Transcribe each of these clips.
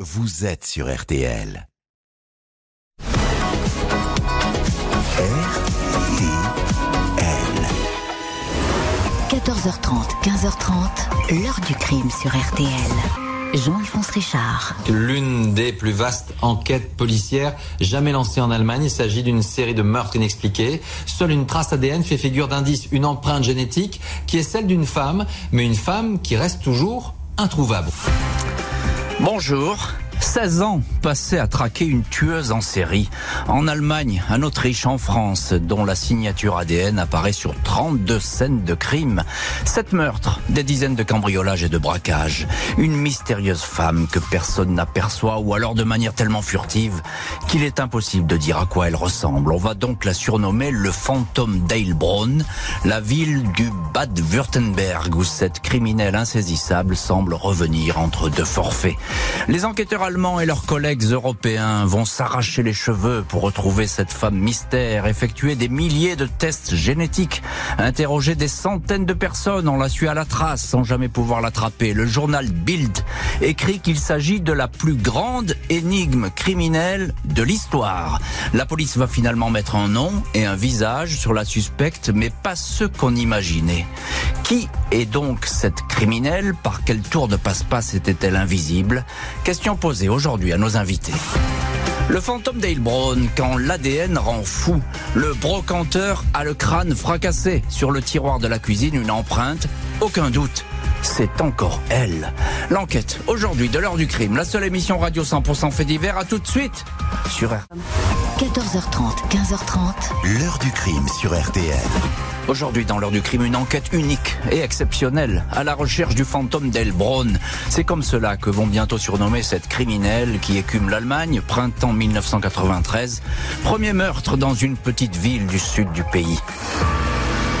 vous êtes sur RTL. RTL. 14h30, 15h30, l'heure du crime sur RTL. Jean-Alphonse Richard. L'une des plus vastes enquêtes policières jamais lancées en Allemagne. Il s'agit d'une série de meurtres inexpliqués. Seule une trace ADN fait figure d'indice, une empreinte génétique qui est celle d'une femme, mais une femme qui reste toujours introuvable. Bonjour. 16 ans passés à traquer une tueuse en série. En Allemagne, en Autriche, en France, dont la signature ADN apparaît sur 32 scènes de crime. Sept meurtres, des dizaines de cambriolages et de braquages. Une mystérieuse femme que personne n'aperçoit ou alors de manière tellement furtive qu'il est impossible de dire à quoi elle ressemble. On va donc la surnommer le fantôme d'Eilbronn, la ville du Bad-Württemberg où cette criminelle insaisissable semble revenir entre deux forfaits. Les enquêteurs allemands et leurs collègues européens vont s'arracher les cheveux pour retrouver cette femme mystère, effectuer des milliers de tests génétiques, interroger des centaines de personnes, on l'a su à la trace sans jamais pouvoir l'attraper. Le journal Bild écrit qu'il s'agit de la plus grande énigme criminelle de l'histoire. La police va finalement mettre un nom et un visage sur la suspecte, mais pas ce qu'on imaginait. Qui est donc cette criminelle? Par quel tour de passe-passe était-elle invisible? Question posée aujourd'hui à nos invités. Le fantôme d'Ailbronn, quand l'ADN rend fou. Le brocanteur a le crâne fracassé. Sur le tiroir de la cuisine, une empreinte. Aucun doute. C'est encore elle. L'enquête, aujourd'hui, de l'heure du crime. La seule émission radio 100% fait divers. À tout de suite sur R. 14h30, 15h30, L'heure du crime sur RTL. Aujourd'hui, dans l'heure du crime, une enquête unique et exceptionnelle à la recherche du fantôme d'Elbronn. C'est comme cela que vont bientôt surnommer cette criminelle qui écume l'Allemagne, printemps 1993. Premier meurtre dans une petite ville du sud du pays.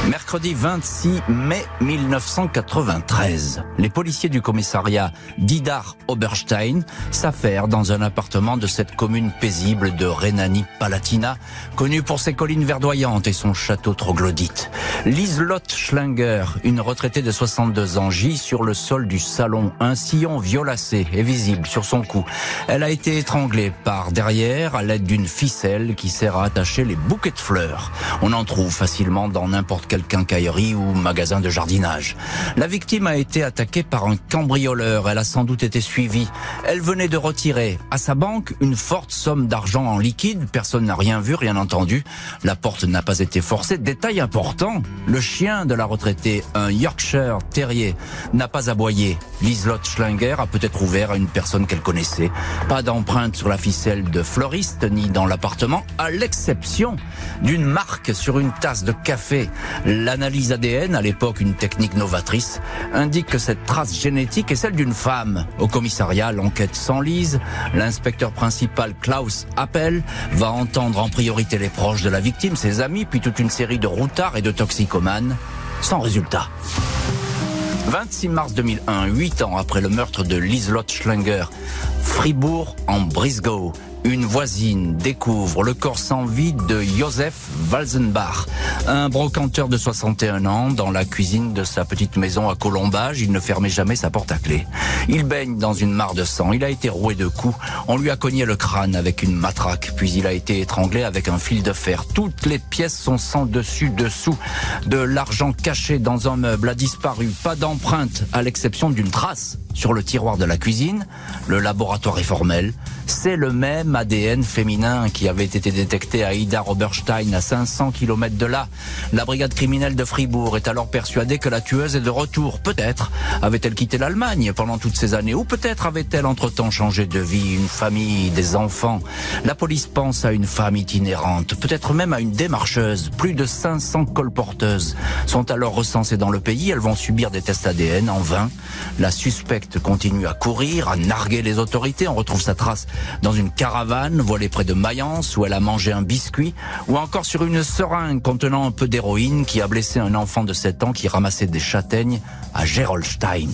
Mercredi 26 mai 1993, les policiers du commissariat d'Idar Oberstein s'affairent dans un appartement de cette commune paisible de Rhénanie-Palatina, connue pour ses collines verdoyantes et son château troglodyte. Liselotte Schlinger, une retraitée de 62 ans, gît sur le sol du salon. Un sillon violacé est visible sur son cou. Elle a été étranglée par derrière à l'aide d'une ficelle qui sert à attacher les bouquets de fleurs. On en trouve facilement dans n'importe quelle quincaillerie ou magasin de jardinage. La victime a été attaquée par un cambrioleur. Elle a sans doute été suivie. Elle venait de retirer à sa banque une forte somme d'argent en liquide. Personne n'a rien vu, rien entendu. La porte n'a pas été forcée. Détail important, le chien de la retraitée, un Yorkshire terrier, n'a pas aboyé. Liselotte Schlinger a peut-être ouvert à une personne qu'elle connaissait. Pas d'empreinte sur la ficelle de fleuriste ni dans l'appartement, à l'exception d'une marque sur une tasse de café. L'analyse ADN, à l'époque une technique novatrice, indique que cette trace génétique est celle d'une femme. Au commissariat, l'enquête s'enlise. L'inspecteur principal Klaus Appel va entendre en priorité les proches de la victime, ses amis, puis toute une série de routards et de toxicomanes, sans résultat. 26 mars 2001, 8 ans après le meurtre de Liselotte Schlinger, Fribourg en Brisgau. Une voisine découvre le corps sans vie de Joseph Walzenbach, un brocanteur de 61 ans dans la cuisine de sa petite maison à Colombage. Il ne fermait jamais sa porte à clé. Il baigne dans une mare de sang. Il a été roué de coups. On lui a cogné le crâne avec une matraque, puis il a été étranglé avec un fil de fer. Toutes les pièces sont sans dessus dessous. De l'argent caché dans un meuble a disparu. Pas d'empreinte, à l'exception d'une trace sur le tiroir de la cuisine. Le laboratoire est formel. C'est le même ADN féminin qui avait été détecté à Ida Oberstein à 500 km de là. La brigade criminelle de Fribourg est alors persuadée que la tueuse est de retour. Peut-être avait-elle quitté l'Allemagne pendant toutes ces années ou peut-être avait-elle entre-temps changé de vie, une famille, des enfants. La police pense à une femme itinérante, peut-être même à une démarcheuse. Plus de 500 colporteuses sont alors recensées dans le pays. Elles vont subir des tests ADN en vain. La suspecte continue à courir, à narguer les autorités. On retrouve sa trace dans une caravane voilée près de Mayence où elle a mangé un biscuit ou encore sur une seringue contenant un peu d'héroïne qui a blessé un enfant de 7 ans qui ramassait des châtaignes à Gerolstein.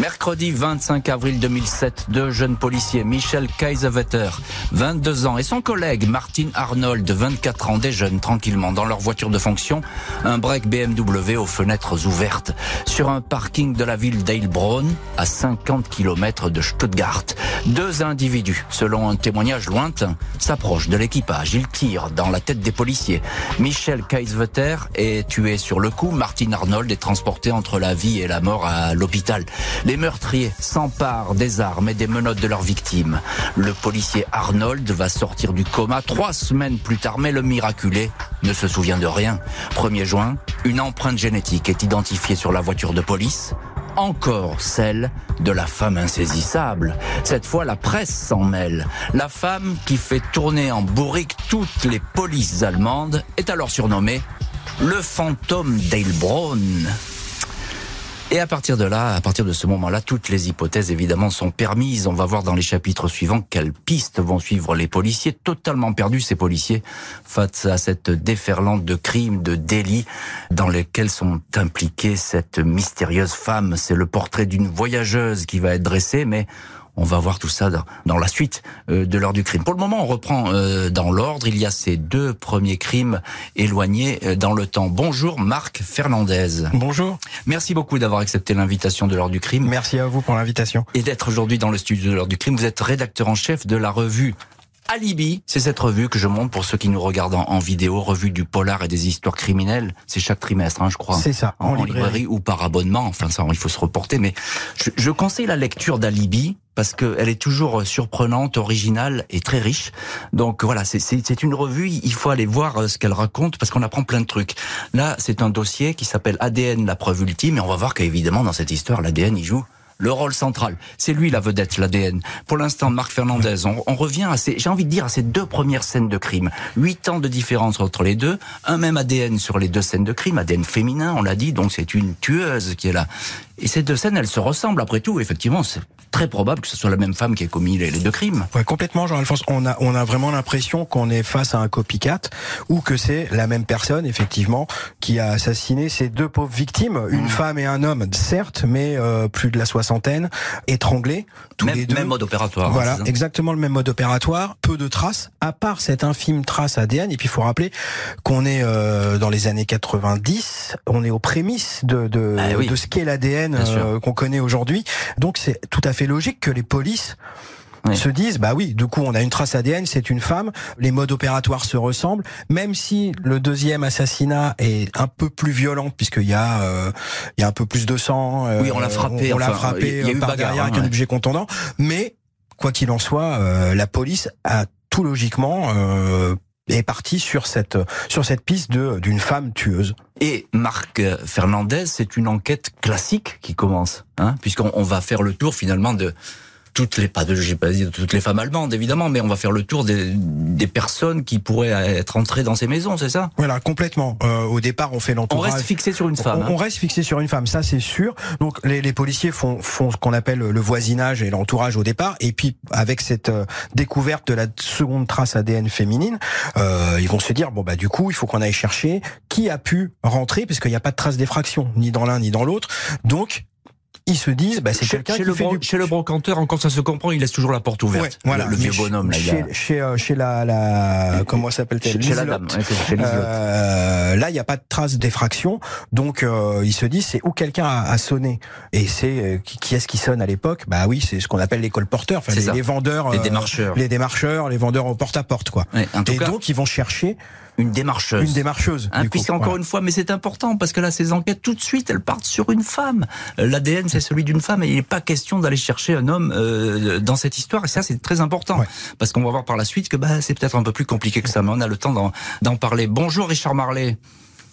Mercredi Mercredi 25 avril 2007, deux jeunes policiers, Michel Kaiserwetter, 22 ans, et son collègue Martin Arnold, 24 ans, déjeunent tranquillement dans leur voiture de fonction, un break BMW aux fenêtres ouvertes, sur un parking de la ville d'Eilbronn, à 50 km de Stuttgart. Deux individus, selon un témoignage lointain, s'approchent de l'équipage. Ils tirent dans la tête des policiers. Michel Kaiserwetter est tué sur le coup. Martin Arnold est transporté entre la vie et la mort à l'hôpital. Les meurtriers s'emparent des armes et des menottes de leurs victimes. Le policier Arnold va sortir du coma trois semaines plus tard, mais le miraculé ne se souvient de rien. 1er juin, une empreinte génétique est identifiée sur la voiture de police encore celle de la femme insaisissable. Cette fois, la presse s'en mêle. La femme qui fait tourner en bourrique toutes les polices allemandes est alors surnommée le fantôme d'Eilbronn. Et à partir de là, à partir de ce moment-là, toutes les hypothèses évidemment sont permises. On va voir dans les chapitres suivants quelles pistes vont suivre les policiers, totalement perdus ces policiers, face à cette déferlante de crimes, de délits dans lesquels sont impliquées cette mystérieuse femme. C'est le portrait d'une voyageuse qui va être dressé, mais on va voir tout ça dans, la suite euh, de l'heure du crime. Pour le moment, on reprend euh, dans l'ordre. Il y a ces deux premiers crimes éloignés euh, dans le temps. Bonjour Marc Fernandez. Bonjour. Merci beaucoup d'avoir accepté l'invitation de l'heure du crime. Merci à vous pour l'invitation. Et d'être aujourd'hui dans le studio de l'heure du crime. Vous êtes rédacteur en chef de la revue Alibi, c'est cette revue que je montre pour ceux qui nous regardent en, vidéo, revue du polar et des histoires criminelles. C'est chaque trimestre, hein, je crois. C'est ça, en, librairie. ou par abonnement. Enfin, ça, il faut se reporter. Mais je, je conseille la lecture d'Alibi parce qu'elle est toujours surprenante, originale et très riche. Donc voilà, c'est une revue, il faut aller voir euh, ce qu'elle raconte parce qu'on apprend plein de trucs. Là, c'est un dossier qui s'appelle ADN, la preuve ultime, et on va voir qu'évidemment, dans cette histoire, l'ADN, il joue le rôle central. C'est lui la vedette, l'ADN. Pour l'instant, Marc Fernandez, on, revient à ces, j'ai envie de dire, à ces deux premières scènes de crime. Huit ans de différence entre les deux, un même ADN sur les deux scènes de crime, ADN féminin, on l'a dit, donc c'est une tueuse qui est là. Et ces deux scènes, elles se ressemblent après tout. Effectivement, c'est très probable que ce soit la même femme qui ait commis les, deux crimes. Ouais, complètement, Jean-Alphonse. On a, on a vraiment l'impression qu'on est face à un copycat ou que c'est la même personne, effectivement, qui a assassiné ces deux pauvres victimes, une mmh. femme et un homme, certes, mais euh, plus de la soixantaine, étranglés, tous même, les deux. Même mode opératoire. Hein, voilà, exactement le même mode opératoire. Peu de traces, à part cette infime trace ADN. Et puis, il faut rappeler qu'on est euh, dans les années 90, on est aux prémices de, de, ah de ce qu'est l'ADN euh, qu'on connaît aujourd'hui. Donc, c'est tout à fait logique que les polices se disent bah oui, du coup on a une trace ADN, c'est une femme, les modes opératoires se ressemblent, même si le deuxième assassinat est un peu plus violent puisqu'il y a euh, il y a un peu plus de sang. Euh, oui, on l'a frappé, on, l'a frappé y a eu par derrière avec un objet contondant, mais quoi qu'il en soit, euh, la police a tout logiquement est parti sur cette sur cette piste de d'une femme tueuse. Et Marc Fernandez, c'est une enquête classique qui commence, hein, puisqu'on va faire le tour finalement de toutes les pas de j'ai pas dit toutes les femmes allemandes évidemment mais on va faire le tour des, des personnes qui pourraient être entrées dans ces maisons c'est ça? Voilà complètement. Euh, au départ on fait l'entourage. on reste fixé sur une femme on, hein. reste fixé sur une femme ça c'est sûr. Donc les, les policiers font font ce qu'on appelle le voisinage et l'entourage au départ. Et puis avec cette euh, découverte de la seconde trace ADN féminine euh, ils vont se dire bon bah du coup il faut qu'on aille chercher qui a pu rentrer parce qu'il n'y a pas de trace d'effraction ni dans l'un ni dans l'autre. Donc ils se disent, bah, c'est quelqu'un qui le fait du... Chez le brocanteur, encore ça se comprend, il laisse toujours la porte ouverte. voilà. Le, vieux bonhomme, là. Chez, chez, euh, chez, la, la, comment s'appelle-t-elle? Chez, la dame. euh, là, il n'y a pas de trace d'effraction. Donc, euh, ils se disent, c'est où quelqu'un a, a, sonné. Et c'est, euh, qui, qui est-ce qui sonne à l'époque? Bah oui, c'est ce qu'on appelle les colporteurs. Enfin, les, les, vendeurs. Les démarcheurs. les démarcheurs, les vendeurs au porte-à-porte, quoi. et donc, ils vont chercher une démarcheuse. Une démarcheuse. Hein, Puisqu'encore une fois, mais c'est important parce que là, ces enquêtes, tout de suite, elles partent sur une femme. L'ADN, c'est celui d'une femme et il n'est pas question d'aller chercher un homme euh, dans cette histoire. Et ça, c'est très important parce qu'on va voir par la suite que bah, c'est peut-être un peu plus compliqué que ça, mais on a le temps d'en parler. Bonjour Richard Marlet.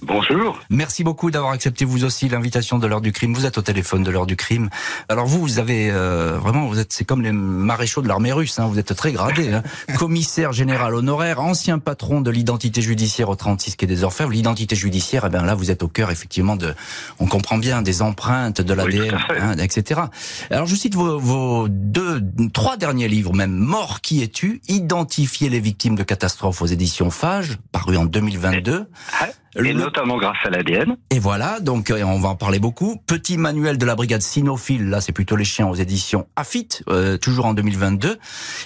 Bonjour. Merci beaucoup d'avoir accepté vous aussi l'invitation de l'heure du crime. Vous êtes au téléphone de l'heure du crime. Alors vous, vous avez euh, vraiment, vous êtes, c'est comme les maréchaux de l'armée russe. Hein, vous êtes très gradé. Hein. Commissaire général honoraire, ancien patron de l'identité judiciaire au 36 quai des Orfèvres. L'identité judiciaire, eh bien là, vous êtes au cœur effectivement de, on comprend bien, des empreintes, de l'ADN, hein, etc. Alors je cite vos, vos, deux, trois derniers livres même. Mort qui es-tu? Identifier les victimes de catastrophes aux éditions Fage, paru en 2022. Et notamment grâce à l'ADN. Et voilà, donc euh, on va en parler beaucoup. Petit manuel de la brigade cynophile, là c'est plutôt les chiens aux éditions AFIT, euh, toujours en 2022.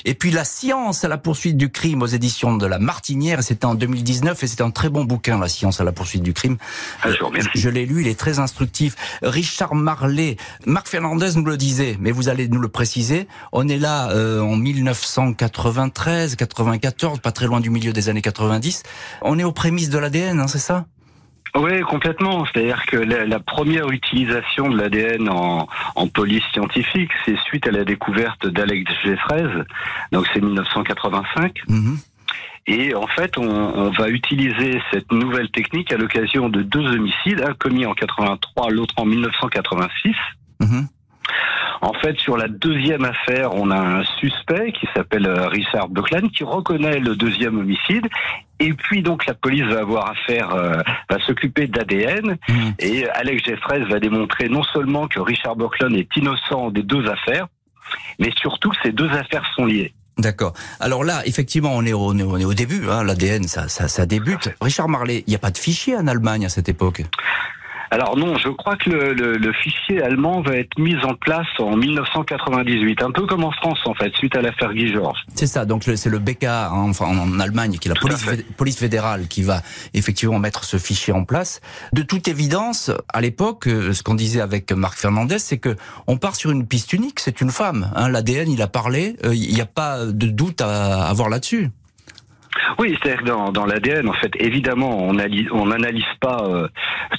Et puis la science à la poursuite du crime aux éditions de la Martinière, c'était en 2019 et c'est un très bon bouquin, la science à la poursuite du crime. Ah, euh, je l'ai lu, il est très instructif. Richard Marley, Marc Fernandez nous le disait, mais vous allez nous le préciser. On est là euh, en 1993, 94, pas très loin du milieu des années 90. On est aux prémices de l'ADN, hein, c'est ça? Oui, complètement. C'est-à-dire que la, première utilisation de l'ADN en, police scientifique, c'est suite à la découverte d'Alex Jeffreys. Donc c'est 1985. Mhm. Et en fait, on, va utiliser cette nouvelle technique à l'occasion de deux homicides, un commis en 83, l'autre en 1986. Mhm. En fait, sur la deuxième affaire, on a un suspect qui s'appelle euh, Richard Buckland qui reconnaît le deuxième homicide et puis donc la police va avoir affaire, euh, va s'occuper d'ADN mmh. et Alex Jeffreys va démontrer non seulement que Richard Buckland est innocent des deux affaires, mais surtout que ces deux affaires sont liées. D'accord. Alors là, effectivement, on est au, on est au début. Hein, L'ADN, ça, ça, ça débute. Richard Marley, il n'y a pas de fichier en Allemagne à cette époque? Alors non, je crois que le, le, le, fichier allemand va être mis en place en 1998, un peu comme en France en fait, suite à l'affaire Guy Georges. C'est ça, donc c'est le BK en, en, Allemagne, qui est la police, police fédérale, qui va effectivement mettre ce fichier en place. De toute évidence, à l'époque, euh, ce qu'on disait avec Marc Fernandez, c'est que on part sur une piste unique, c'est une femme. Hein, L'ADN, il a parlé, euh, il n'y a pas de doute à avoir là-dessus. Oui, c'est-à-dire dans, dans l'ADN, en fait, évidemment, on n'analyse pas euh,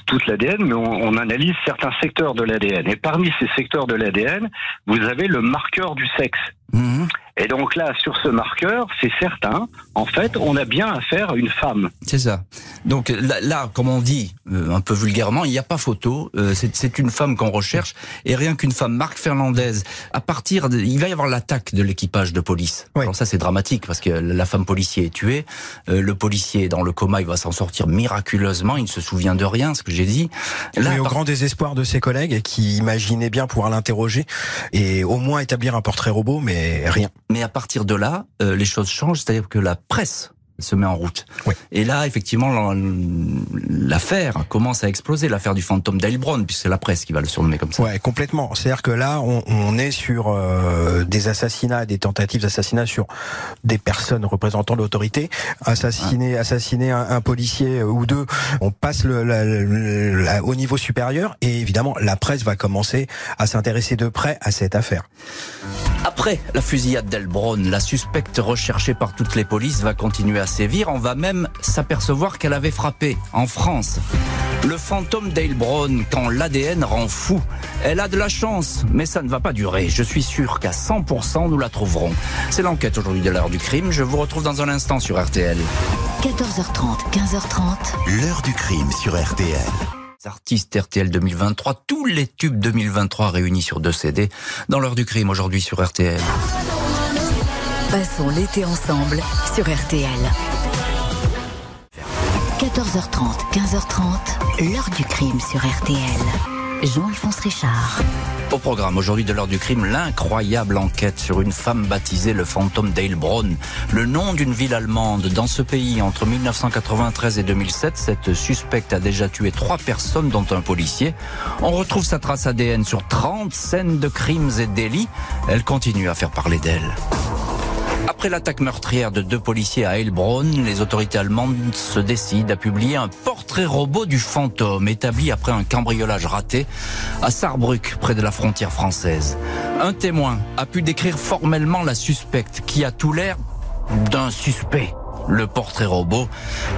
toute l'ADN, mais on, on, analyse certains secteurs de l'ADN. Et parmi ces secteurs de l'ADN, vous avez le marqueur du sexe. Mhm. Et donc là, sur ce marqueur, c'est certain, en fait, on a bien affaire à une femme. C'est ça. Donc là, comme on dit euh, un peu vulgairement, il n'y a pas photo. Euh, c'est une femme qu'on recherche. Et rien qu'une femme, Marc Fernandez, à partir de... Il va y avoir l'attaque de l'équipage de police. Oui. Alors ça, c'est dramatique parce que la femme policier est tuée. Euh, le policier est dans le coma, il va s'en sortir miraculeusement. Il ne se souvient de rien, ce que j'ai dit. Là, au grand désespoir de ses collègues qui imaginaient bien pouvoir l'interroger et au moins établir un portrait robot, mais rien. Mais à partir de là, euh, les choses changent, c'est-à-dire que la presse se met en route. Et là, effectivement, l'affaire commence à exploser, l'affaire du fantôme d'Heilbronn, puisque c'est la presse qui va le surnommer comme ça. Ouais, complètement. C'est-à-dire que là, on, est sur euh, des assassinats, des tentatives d'assassinat sur des personnes représentant l'autorité. Assassiner, assassiner un, policier ou deux, on passe le, au niveau supérieur, et évidemment, la presse va commencer à s'intéresser de près à cette affaire. Après la fusillade d'Heilbronn, la suspecte recherchée par toutes les polices va continuer à sévir. On va même s'apercevoir qu'elle avait frappé en France. Le fantôme d'Heilbronn, quand l'ADN rend fou. Elle a de la chance, mais ça ne va pas durer. Je suis sûr qu'à 100%, nous la trouverons. C'est l'enquête aujourd'hui de l'heure du crime. Je vous retrouve dans un instant sur RTL. 14h30, 15h30. L'heure du crime sur RTL artistes RTL 2023, tous les tubes 2023 réunis sur deux CD dans l'heure du crime aujourd'hui sur RTL. Passons l'été ensemble sur RTL. 14h30, 15h30, l'heure du crime sur RTL. Jean-Alphonse Richard. Au programme aujourd'hui de l'heure du crime, l'incroyable enquête sur une femme baptisée le fantôme d'Heilbronn. Le nom d'une ville allemande. Dans ce pays, entre 1993 et 2007, cette suspecte a déjà tué trois personnes, dont un policier. On retrouve sa trace ADN sur 30 scènes de crimes et délits. Elle continue à faire parler d'elle. Après l'attaque meurtrière de deux policiers à Heilbronn, les autorités allemandes se décident à publier un portrait robot du fantôme établi après un cambriolage raté à Saarbrück, près de la frontière française. Un témoin a pu décrire formellement la suspecte qui a tout l'air d'un suspect. Le portrait robot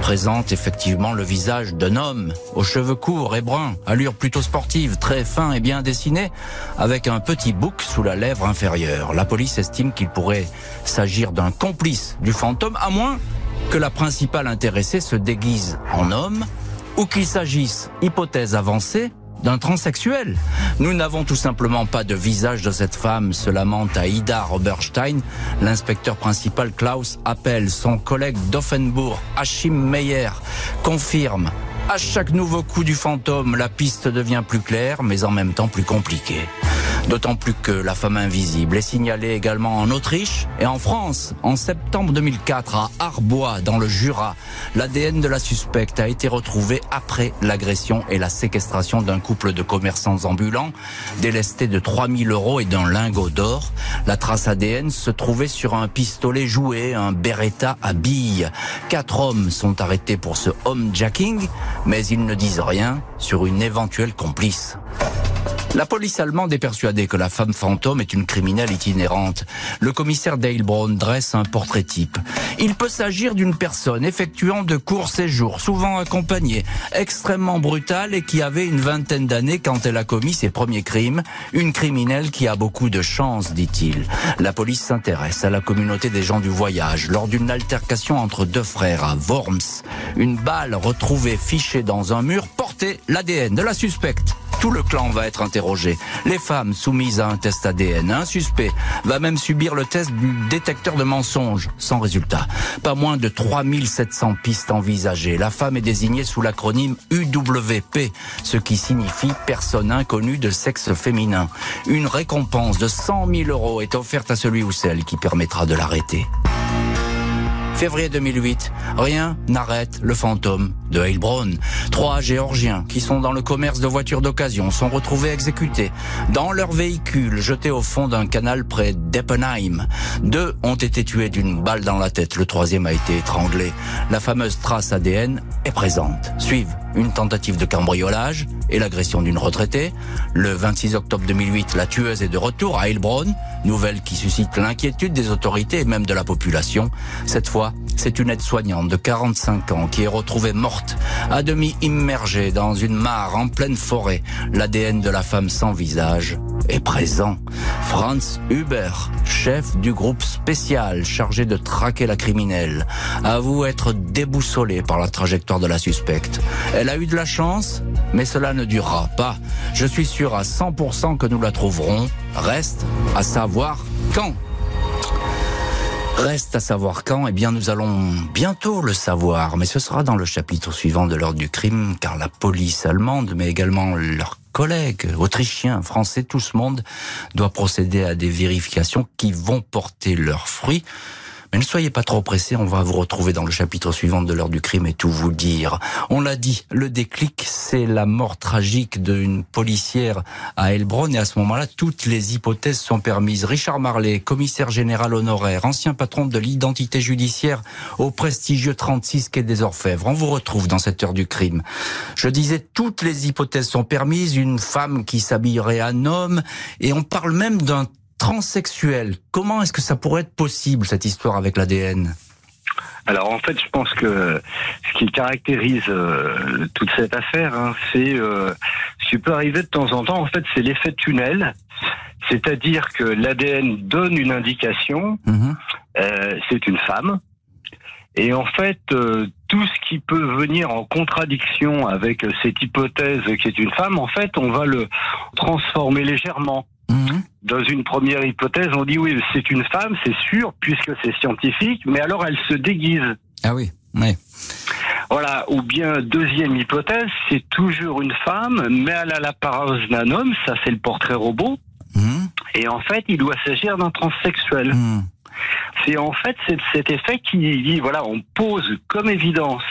présente effectivement le visage d'un homme aux cheveux courts et bruns, allure plutôt sportive, très fin et bien dessiné, avec un petit bouc sous la lèvre inférieure. La police estime qu'il pourrait s'agir d'un complice du fantôme, à moins que la principale intéressée se déguise en homme ou qu'il s'agisse, hypothèse avancée, d'un transsexuel. Nous n'avons tout simplement pas de visage de cette femme, se lamente Ida Roberstein. L'inspecteur principal Klaus appelle son collègue d'Offenbourg, Achim Meyer, confirme. À chaque nouveau coup du fantôme, la piste devient plus claire, mais en même temps plus compliquée. D'autant plus que la femme invisible est signalée également en Autriche et en France. En septembre 2004, à Arbois, dans le Jura, l'ADN de la suspecte a été retrouvé après l'agression et la séquestration d'un couple de commerçants ambulants, délestés de 3000 euros et d'un lingot d'or. La trace ADN se trouvait sur un pistolet joué, un Beretta à billes. Quatre hommes sont arrêtés pour ce homejacking, mais ils ne disent rien sur une éventuelle complice. La police allemande est persuadée que la femme fantôme est une criminelle itinérante. Le commissaire Dale Brown dresse un portrait type. Il peut s'agir d'une personne effectuant de courts séjours, souvent accompagnée, extrêmement brutale et qui avait une vingtaine d'années quand elle a commis ses premiers crimes. Une criminelle qui a beaucoup de chance, dit-il. La police s'intéresse à la communauté des gens du voyage lors d'une altercation entre deux frères à Worms. Une balle retrouvée fichée dans un mur portait l'ADN de la suspecte. Tout le clan va être interrogé. Les femmes soumises à un test ADN. Un suspect va même subir le test du détecteur de mensonges, sans résultat. Pas moins de 3700 pistes envisagées. La femme est désignée sous l'acronyme UWP, ce qui signifie personne inconnue de sexe féminin. Une récompense de 100 000 euros est offerte à celui ou celle qui permettra de l'arrêter. Février 2008, rien n'arrête le fantôme de Heilbronn. Trois Géorgiens qui sont dans le commerce de voitures d'occasion sont retrouvés exécutés dans leur véhicule jeté au fond d'un canal près d'Eppenheim. Deux ont été tués d'une balle dans la tête, le troisième a été étranglé. La fameuse trace ADN est présente. Suivent une tentative de cambriolage et l'agression d'une retraitée. Le 26 octobre 2008, la tueuse est de retour à Heilbronn, nouvelle qui suscite l'inquiétude des autorités et même de la population. Cette fois, c'est une aide-soignante de 45 ans qui est retrouvée morte, à demi immergée dans une mare en pleine forêt. L'ADN de la femme sans visage est présent. Franz Huber, chef du groupe spécial chargé de traquer la criminelle, avoue être déboussolé par la trajectoire de la suspecte. A eu de la chance, mais cela ne durera pas. Je suis sûr à 100% que nous la trouverons. Reste à savoir quand. Reste à savoir quand, eh bien nous allons bientôt le savoir, mais ce sera dans le chapitre suivant de l'ordre du crime, car la police allemande, mais également leurs collègues autrichiens, français, tout ce monde doit procéder à des vérifications qui vont porter leurs fruits. Mais ne soyez pas trop pressés, on va vous retrouver dans le chapitre suivant de l'heure du crime et tout vous dire. On l'a dit, le déclic, c'est la mort tragique d'une policière à Elbron et à ce moment-là, toutes les hypothèses sont permises. Richard Marley, commissaire général honoraire, ancien patron de l'identité judiciaire au prestigieux 36 quai des Orfèvres. On vous retrouve dans cette heure du crime. Je disais, toutes les hypothèses sont permises. Une femme qui s'habillerait en homme et on parle même d'un transsexuel. Comment est-ce que ça pourrait être possible, cette histoire avec l'ADN alors en fait, je pense que ce qui caractérise euh, toute cette affaire, hein, c'est euh, ce qui peut arriver de temps en temps. En fait, c'est l'effet tunnel, c'est-à-dire que l'ADN donne une indication. Mhm. Euh, c'est une femme. Et en fait, tout ce qui peut venir en contradiction avec cette hypothèse qui est une femme, en fait, on va le transformer légèrement. Mhm. Dans une première hypothèse, on dit oui, c'est une femme, c'est sûr, puisque c'est scientifique, mais alors elle se déguise. Ah oui, oui. Voilà, ou bien deuxième hypothèse, c'est toujours une femme, mais elle a l'apparence d'un homme, ça c'est le portrait robot. Mhm. Et en fait, il doit s'agir d'un transsexuel. Mhm. C'est en fait cet effet qui dit, voilà, on pose comme évidence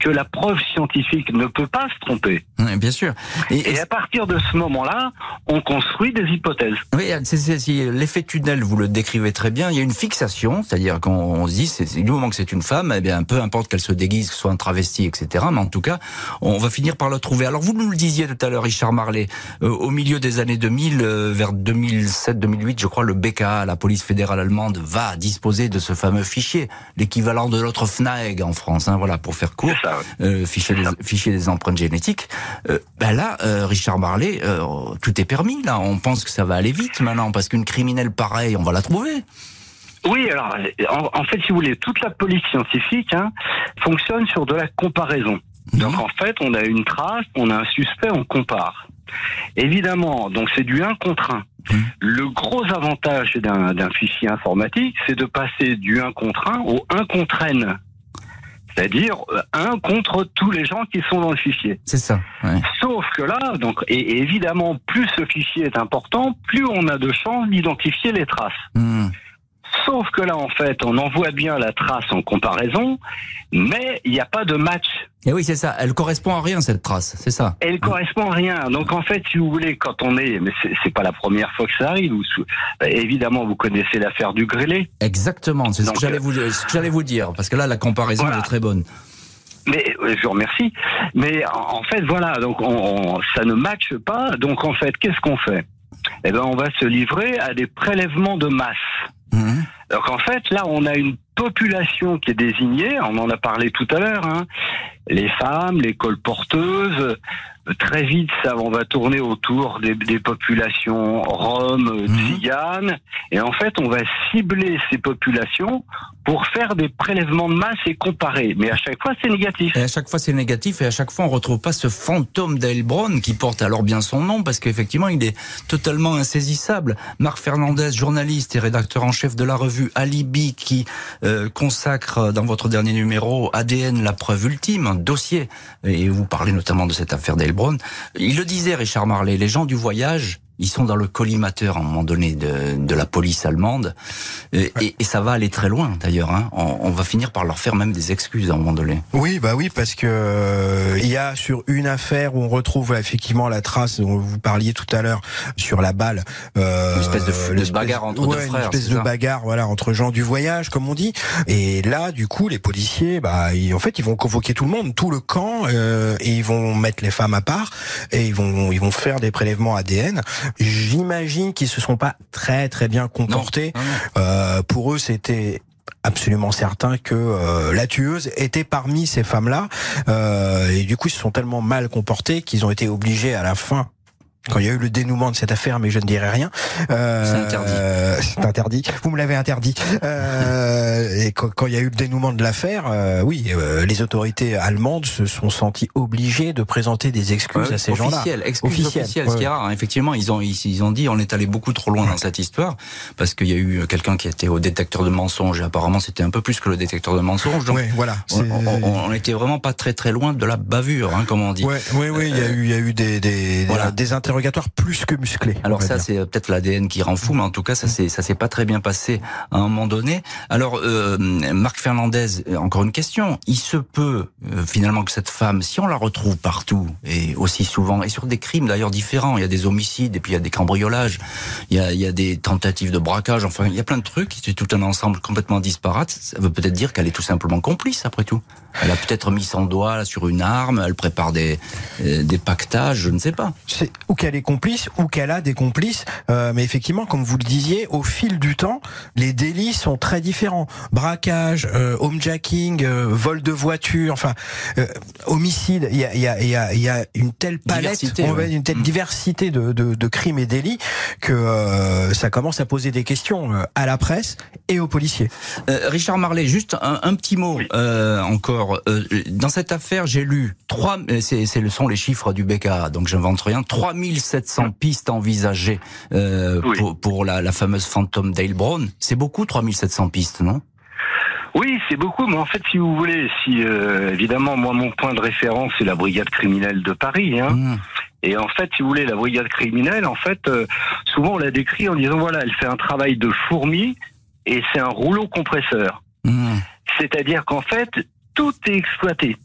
que la preuve scientifique ne peut pas se tromper. Oui, bien sûr. Et, à partir de ce moment-là, on construit des hypothèses. Oui, c'est l'effet tunnel, vous le décrivez très bien. Il y a une fixation, c'est-à-dire qu'on se dit, du moment que c'est une femme, eh bien, peu importe qu'elle se déguise, que ce soit un travesti, etc. Mais en tout cas, on va finir par la trouver. Alors, vous nous le disiez tout à l'heure, Richard Marley, euh, au milieu des années 2000, euh, vers 2007-2008, je crois, le BKA, la police fédérale allemande, va disposer de ce fameux fichier, l'équivalent de notre FNAEG en France, hein, voilà, pour faire court. Euh, fichier, des, des, empreintes génétiques. Euh, ben là, euh, Richard Marley, tout est permis. Là, on pense que ça va aller vite maintenant parce qu'une criminelle pareille, on va la trouver. Oui, alors en, fait, si vous voulez, toute la police scientifique hein, fonctionne sur de la comparaison. Mhm. Donc en fait, on a une trace, on a un suspect, on compare. Évidemment, donc c'est du 1 contre 1. Mhm. Le gros avantage d'un fichier informatique, c'est de passer du 1 contre 1 au 1 contre N. C'est-à-dire euh, un contre tous les gens qui sont dans le fichier. C'est ça. Ouais. Sauf que là, donc, et, et évidemment, plus ce fichier est important, plus on a de chances d'identifier les traces. Hmm. Sauf que là, en fait, on envoie bien la trace en comparaison, mais il n'y a pas de match. Et oui, c'est ça. Elle correspond à rien cette trace. C'est ça. Elle correspond à rien. Donc en fait, si vous voulez, quand on est, mais c'est- pas la première fois que ça arrive. Vous euh, évidemment, vous connaissez l'affaire du grêlé. Exactement. C'est ce que j'allais euh, vous, ce vous dire, parce que là, la comparaison Voilà. est très bonne. Mais euh, je vous remercie. Mais en, en fait, voilà, donc on, on- ça ne matche pas. Donc en fait, qu'est-ce qu'on fait? Eh ben, on va se livrer à des prélèvements de masse. Donc en fait, là, on a une population qui est désignée, on en a parlé tout à l'heure, hein. les femmes, les colporteuses. Très vite, ça, on va tourner autour des, des populations roms, euh, Mhm. tziganes, et en fait, on va cibler ces populations pour faire des prélèvements de masse et comparer. Mais à chaque fois, c'est négatif. Et à chaque fois, c'est négatif, et à chaque fois, on retrouve pas ce fantôme d'Heilbronn qui porte alors bien son nom, parce qu'effectivement, il est totalement insaisissable. Marc Fernandez, journaliste et rédacteur en chef de la revue Alibi, qui euh, consacre dans votre dernier numéro ADN la preuve ultime, un dossier, et vous parlez notamment de cette affaire d'Heilbronn. Il le disait, Richard Marley, les gens du voyage, ils sont dans le collimateur à un moment donné de, de la police allemande, et, et- et ça va aller très loin d'ailleurs. Hein. On, on va finir par leur faire même des excuses à un moment donné. Oui, bah oui, parce que euh, il y a sur une affaire où on retrouve effectivement la trace dont vous parliez tout à l'heure sur la balle. Euh, Une espèce de de bagarre entre deux frères, Une espèce de ça bagarre, voilà, entre gens du voyage, comme on dit. Et là, du coup, les policiers, bah, ils- en fait, ils vont convoquer tout le monde, tout le camp, euh, et ils vont mettre les femmes à part, et ils vont, ils vont faire des prélèvements ADN. J'imagine qu'ils se sont pas très très bien comportés. Non, non. Euh, pour eux, c'était absolument certain que euh, la tueuse était parmi ces femmes-là. Euh, et du coup, ils se sont tellement mal comportés qu'ils ont été obligés à la fin. Quand il y a eu le dénouement de cette affaire, mais je ne dirai rien. Euh, C'est interdit. euh, c'est interdit. Vous me l'avez interdit. Euh, et quand, quand il y a eu le dénouement de l'affaire, euh, oui, euh, les autorités allemandes se sont senties obligées de présenter des excuses à ces gens-là. officiel, excuse Officiel, officielle, ce qui est rare. Effectivement, ils ont, ils, ils ont dit, on est allé beaucoup trop loin dans cette histoire, parce qu'il y a eu quelqu'un qui était au détecteur de mensonges, et apparemment c'était un peu plus que le détecteur de mensonges. Donc, Ouais, voilà. on, on, on était vraiment pas très très loin de la bavure, hein, comme on dit. Ouais, oui, oui, il y a eu, il y a eu des, des, Voilà. des plus que musclés. Alors ça, c'est peut-être l'ADN qui rend fou, mais en tout cas, ça c'est ça s'est pas très bien passé à un moment donné. Alors, euh, Marc Fernandez, euh, encore une question. Il se peut euh, finalement que cette femme, si on la retrouve partout et aussi souvent, et sur des crimes d'ailleurs différents, il y a des homicides et puis il y a des cambriolages, il y a, il y a des tentatives de braquage, enfin, il y a plein de trucs. C'est tout un ensemble complètement disparate. Ça veut peut-être dire qu'elle est tout simplement complice après tout. Elle a peut-être mis son doigt sur une arme, elle prépare des euh, des pactages, je ne sais pas. c'est qu'elle est complice ou qu'elle a des complices. Euh, mais effectivement, comme vous le disiez, au fil du temps, les délits sont très différents. Braquage, euh, homejacking, euh, vol de voiture, enfin euh, homicide. Il y a, il y, a, il y, a, il y a une telle palette, Diversité, on va ouais. dire une telle Mm. diversité de, de, de crimes et délits que euh, ça commence à poser des questions à la presse et aux policiers. Euh, Richard Marley, juste un, un petit mot euh, encore. Euh, dans cette affaire, j'ai lu trois. C'est, c'est le sont les chiffres du BKA, donc j'invente rien. 3700 pistes envisagées euh, Oui. pour, pour la, la fameuse fantôme d'Heilbronn. C'est beaucoup, 3700 pistes, non? Oui, c'est beaucoup, mais en fait, si vous voulez, si euh, évidemment, moi, mon point de référence, c'est la brigade criminelle de Paris. Hein. Mmh. Et en fait, si vous voulez, la brigade criminelle, en fait, euh, souvent on la décrit en disant voilà, elle fait un travail de fourmi et c'est un rouleau compresseur. Mmh. C'est-à-dire qu'en fait, tout est exploité.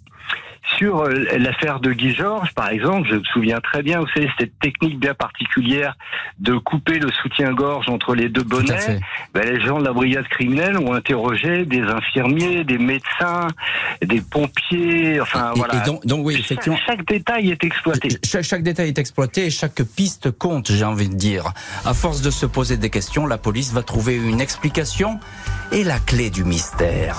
Sur euh, l'affaire de Guy Georges, par exemple, je me souviens très bien, vous savez, cette technique bien particulière de couper le soutien-gorge entre les deux bonnets. Ben, les gens de la brigade criminelle ont interrogé des infirmiers, des médecins, des pompiers, enfin Et- voilà. et donc, donc oui, chaque, effectivement. chaque détail est exploité. Chaque, chaque détail est exploité et chaque piste compte, j'ai envie de dire. À force de se poser des questions, la police va trouver une explication et la clé du mystère.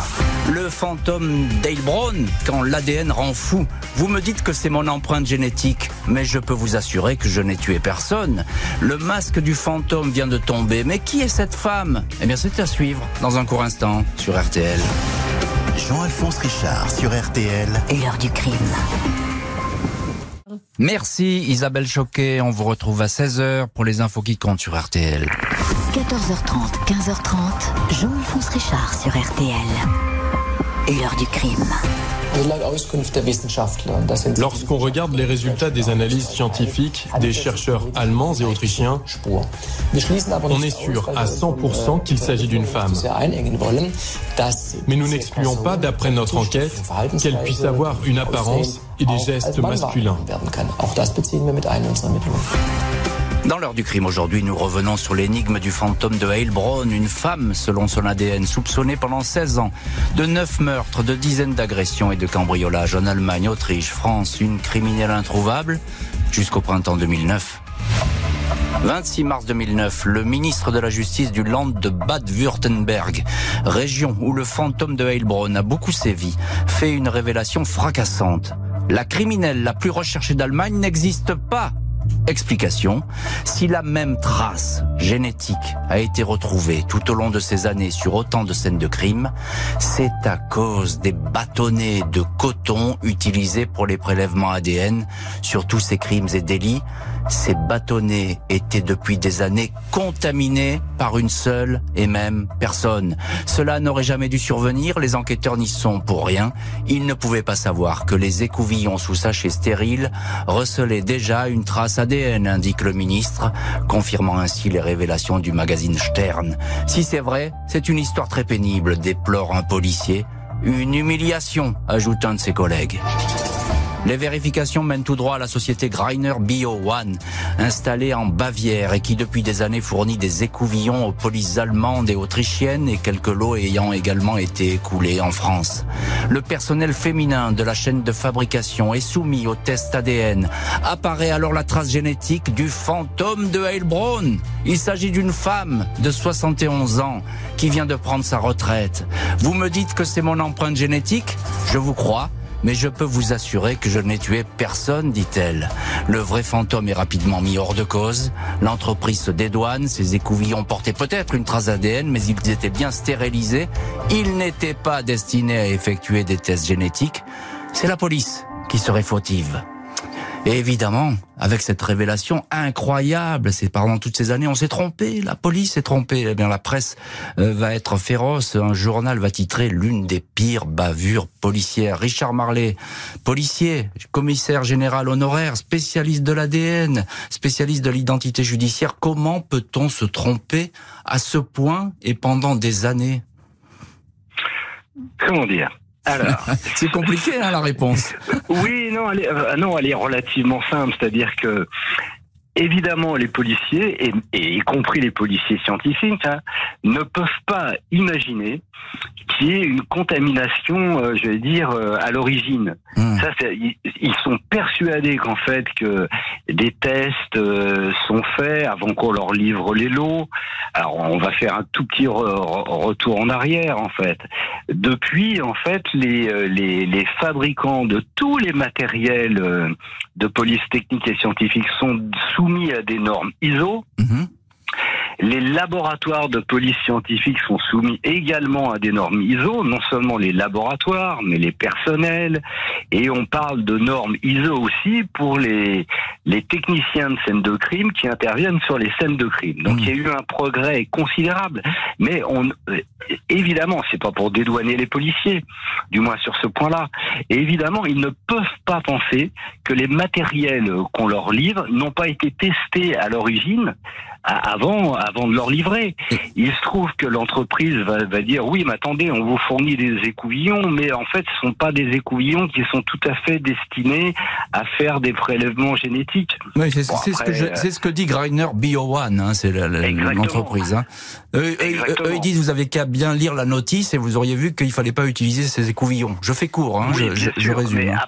Le fantôme d'Heilbronn, quand l'ADN rend fou. Vous me dites que c'est mon empreinte génétique, mais je peux vous assurer que je n'ai tué personne. Le masque du fantôme vient de tomber, mais qui est cette femme? Eh bien, c'est à suivre dans un court instant sur RTL. Jean-Alphonse Richard sur RTL. L'heure du crime. Merci Isabelle Choquet, on vous retrouve à 16h pour les infos qui comptent sur RTL. 14h30, 15h30, Jean-Alphonse Richard sur RTL. L'heure du crime. Lorsqu'on regarde les résultats des analyses scientifiques des chercheurs allemands et autrichiens, on est sûr à 100% qu'il s'agit d'une femme. Mais nous n'excluons pas, d'après notre enquête, qu'elle puisse avoir une apparence et des gestes masculins. Dans l'heure du crime aujourd'hui, nous revenons sur l'énigme du fantôme de Heilbronn, une femme, selon son ADN, soupçonnée pendant 16 ans de 9 meurtres, de dizaines d'agressions et de cambriolages en Allemagne, Autriche, France, une criminelle introuvable jusqu'au printemps 2009. 26 mars 2009, le ministre de la Justice du Land de Bade-Württemberg, région où le fantôme de Heilbronn a beaucoup sévi, fait une révélation fracassante. La criminelle la plus recherchée d'Allemagne n'existe pas Explication, si la même trace génétique a été retrouvée tout au long de ces années sur autant de scènes de crime, c'est à cause des bâtonnets de coton utilisés pour les prélèvements ADN sur tous ces crimes et délits ces bâtonnets étaient depuis des années contaminés par une seule et même personne. Cela n'aurait jamais dû survenir, les enquêteurs n'y sont pour rien. Ils ne pouvaient pas savoir que les écouvillons sous sachet stérile recelaient déjà une trace ADN, indique le ministre, confirmant ainsi les révélations du magazine Stern. Si c'est vrai, c'est une histoire très pénible, déplore un policier. Une humiliation, ajoute un de ses collègues. Les vérifications mènent tout droit à la société Greiner Bio One, installée en Bavière et qui depuis des années fournit des écouvillons aux polices allemandes et autrichiennes et quelques lots ayant également été écoulés en France. Le personnel féminin de la chaîne de fabrication est soumis au test ADN. Apparaît alors la trace génétique du fantôme de Heilbronn. Il s'agit d'une femme de 71 ans qui vient de prendre sa retraite. Vous me dites que c'est mon empreinte génétique? Je vous crois mais je peux vous assurer que je n'ai tué personne, dit-elle. Le vrai fantôme est rapidement mis hors de cause. L'entreprise se dédouane, ses écouvillons portaient peut-être une trace ADN, mais ils étaient bien stérilisés. Ils n'étaient pas destinés à effectuer des tests génétiques. C'est la police qui serait fautive. Évidemment, avec cette révélation incroyable, c'est pendant toutes ces années, on s'est trompé, la police s'est trompée. Eh bien, la presse euh, va être féroce. Un journal va titrer l'une des pires bavures policières. Richard Marley, policier, commissaire général honoraire, spécialiste de l'ADN, spécialiste de l'identité judiciaire. Comment peut-on se tromper à ce point et pendant des années? Comment dire? Alors, c'est compliqué hein, la réponse. oui, non, elle est, euh, non, elle est relativement simple, c'est-à-dire que évidemment, les policiers, et, y compris les policiers scientifiques, hein, ne peuvent pas imaginer qu'il y ait une contamination, euh, je vais dire, euh, à l'origine. Hmm. Ça, ils, sont persuadés qu'en fait que des tests euh, sont faits avant qu'on leur livre les lots. Alors, on va faire un tout petit retour en arrière, en fait. Depuis, en fait, les, les, les fabricants de tous les matériels de police technique et scientifique sont soumis à des normes ISO. Mhm. Les laboratoires de police scientifique sont soumis également à des normes ISO, non seulement les laboratoires, mais les personnels. Et on parle de normes ISO aussi pour les, les techniciens de scènes de crime qui interviennent sur les scènes de crime. Donc mmh. il y a eu un progrès considérable. Mais on, euh, évidemment, c'est pas pour dédouaner les policiers, du moins sur ce point-là. Et évidemment, ils ne peuvent pas penser que les matériels qu'on leur livre n'ont pas été testés à l'origine avant, avant de leur livrer. Il se trouve que l'entreprise va, va, dire oui, mais attendez, on vous fournit des écouvillons, mais en fait, ce sont pas des écouvillons qui sont tout à fait destinés à faire des prélèvements génétiques. Oui, c'est ce, que ce que dit Greiner Bio One, hein, c'est l'entreprise. Hein. Eux, ils disent vous avez qu'à bien lire la notice et vous auriez vu qu'il fallait pas utiliser ces écouvillons. Je fais court, hein, je, je, résume.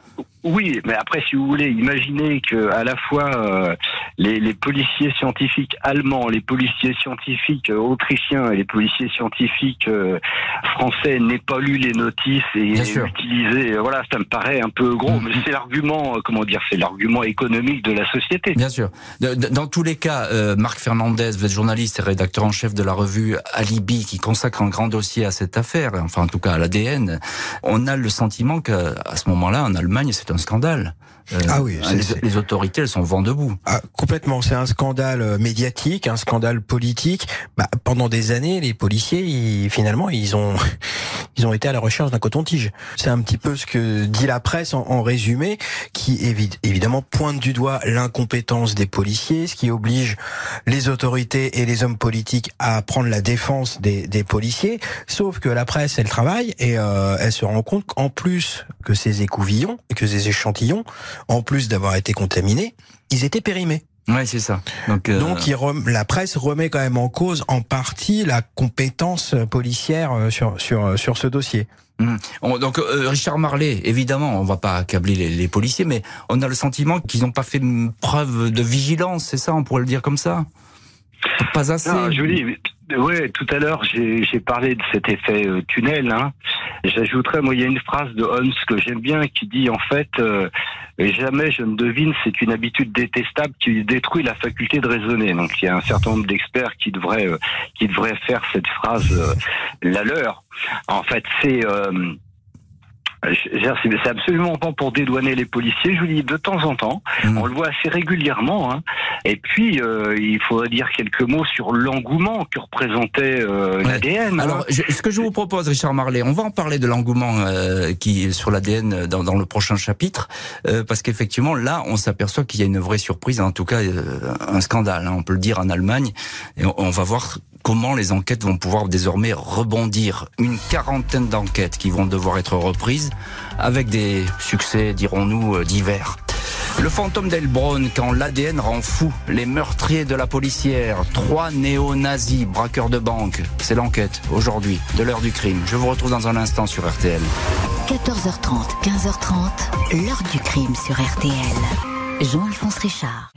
Oui, mais après, si vous voulez, imaginez que à la fois euh, les, les, policiers scientifiques allemands, les policiers scientifiques euh, autrichiens et les policiers scientifiques euh, français n'aient pas lu les notices et utilisé. Voilà, ça me paraît un peu gros, mm. mais c'est l'argument, comment dire, c'est l'argument économique de la société. Bien sûr. Dans tous les cas, Marc Fernandez, vous êtes journaliste et rédacteur en chef de la revue Alibi, qui consacre un grand dossier à cette affaire, enfin en tout cas à l'ADN. On a le sentiment qu'à ce moment-là, en Allemagne, c'est un scandale. Euh, ah oui, les, autorités, elles sont vent debout. Ah, complètement, c'est un scandale euh, médiatique, un scandale politique. Bah, pendant des années, les policiers, finalement, ils ont Ils ont été à la recherche d'un coton-tige. C'est un petit peu ce que dit la presse en, résumé, qui évidemment pointe du doigt l'incompétence des policiers, ce qui oblige les autorités et les hommes politiques à prendre la défense des, des policiers. Sauf que la presse, elle travaille et euh, elle se rend compte qu'en plus que ces écouvillons, que ces échantillons, en plus d'avoir été contaminés, ils étaient périmés. Ouais, c'est ça. Donc, euh... Donc la presse remet quand même en cause en partie la compétence policière euh, sur sur euh, sur ce dossier. Mmh. donc euh, Richard Marley, évidemment, on va pas accabler les, les policiers, mais on a le sentiment qu'ils n'ont pas fait preuve de vigilance, c'est ça, on pourrait le dire comme ça? Pas assez. Non, Julie, oui, tout à l'heure, j'ai parlé de cet effet euh, tunnel. Hein. J'ajouterais, moi, il y a une phrase de Holmes que j'aime bien qui dit, en fait, euh, jamais je ne devine, c'est une habitude détestable qui détruit la faculté de raisonner. Donc, il y a un certain nombre d'experts qui devraient euh, qui devraient faire cette phrase la leur. En fait, c'est c'est absolument pas pour dédouaner les policiers. Je vous dis de temps en temps, mmh. on le voit assez régulièrement. Hein. Et puis, euh, il faudrait dire quelques mots sur l'engouement que représentait euh, l'ADN. Hein. Alors, ce que je vous propose, Richard Marley, on va en parler de l'engouement euh, qui sur l'ADN dans, dans, le prochain chapitre, parce qu'effectivement, là, on s'aperçoit qu'il y a une vraie surprise, en tout cas, un scandale. Hein, on peut le dire en Allemagne, et on, on va voir comment les enquêtes vont pouvoir désormais rebondir? Une quarantaine d'enquêtes qui vont devoir être reprises avec des succès, dirons-nous, euh, divers. Le fantôme d'Elbron, quand l'ADN rend fou les meurtriers de la policière, trois néo-nazis braqueurs de banque. C'est l'enquête aujourd'hui de l'heure du crime. Je vous retrouve dans un instant sur RTL. 14h30, 15h30, l'heure du crime sur RTL. Jean-Alphonse Richard.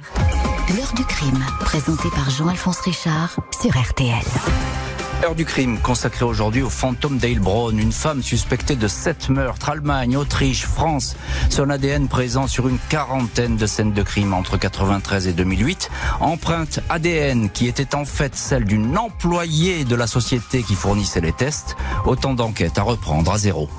L'heure du crime, présenté par Jean-Alphonse Richard sur RTL. Heure du crime consacrée aujourd'hui au fantôme d'Heilbronn, une femme suspectée de sept meurtres, Allemagne, Autriche, France. Son ADN présent sur une quarantaine de scènes de crime entre 93 et 2008. Empreinte ADN qui était en fait celle d'une employée de la société qui fournissait les tests. Autant d'enquêtes à reprendre à zéro.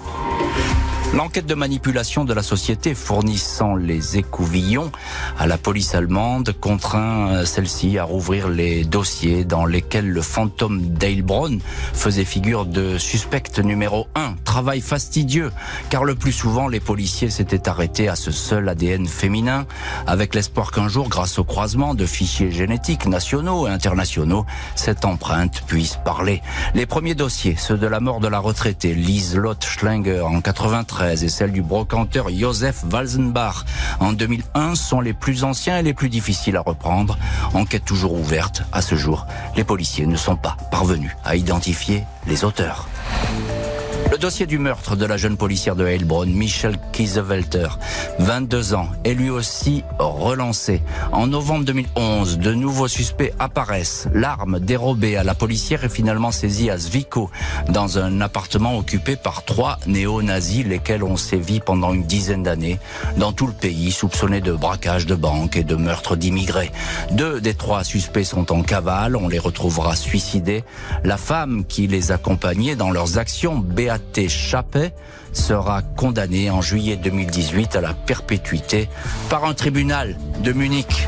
L'enquête de manipulation de la société fournissant les écouvillons à la police allemande contraint euh, celle-ci à rouvrir les dossiers dans lesquels le fantôme d'Heilbronn faisait figure de suspect numéro 1. Travail fastidieux, car le plus souvent les policiers s'étaient arrêtés à ce seul ADN féminin, avec l'espoir qu'un jour, grâce au croisement de fichiers génétiques nationaux et internationaux, cette empreinte puisse parler. Les premiers dossiers, ceux de la mort de la retraitée Lise Lotte Schlinger en 93, et celle du brocanteur Joseph Walzenbach en 2001 sont les plus anciens et les plus difficiles à reprendre. Enquête toujours ouverte. À ce jour, les policiers ne sont pas parvenus à identifier les auteurs. Le dossier du meurtre de la jeune policière de Heilbronn, Michelle Kiesevelter, 22 ans, est lui aussi relancé. En novembre 2011, de nouveaux suspects apparaissent. L'arme dérobée à la policière est finalement saisie à Zwickau, dans un appartement occupé par trois néo-nazis, lesquels ont sévi pendant une dizaine d'années dans tout le pays, soupçonnés de braquage de banques et de meurtre d'immigrés. Deux des trois suspects sont en cavale, on les retrouvera suicidés. La femme qui les accompagnait dans leurs actions, Chappet sera condamné en juillet 2018 à la perpétuité par un tribunal de Munich.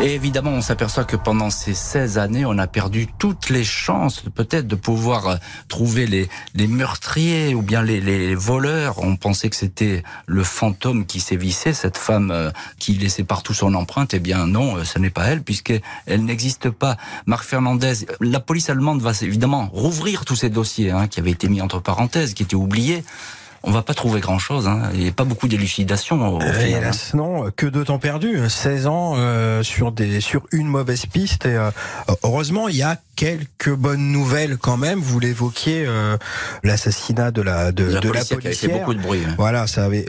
Et évidemment, on s'aperçoit que pendant ces 16 années, on a perdu toutes les chances peut-être de pouvoir euh, trouver les, les moeurtriers ou bien les, voleurs. On pensait que c'était le fantôme qui sévissait, cette femme euh, qui laissait partout son empreinte. Eh bien non, euh, ce n'est pas elle puisqu'elle n'existe pas. Marc Fernandez, la police allemande va évidemment rouvrir tous ces dossiers hein, qui avaient été mis entre parenthèses, qui étaient oubliés on va pas trouver grand chose. Hein. Il n'y a pas beaucoup d'élucidation. Euh, final, hein. non, que de temps perdu. 16 ans euh, sur des sur une mauvaise piste. Et, euh, heureusement, il y a quelques bonnes nouvelles quand même. Vous l'évoquiez, l'assassinat de la de, la, de policière, la policière. fait beaucoup de bruit. Hein. Voilà, ça avait.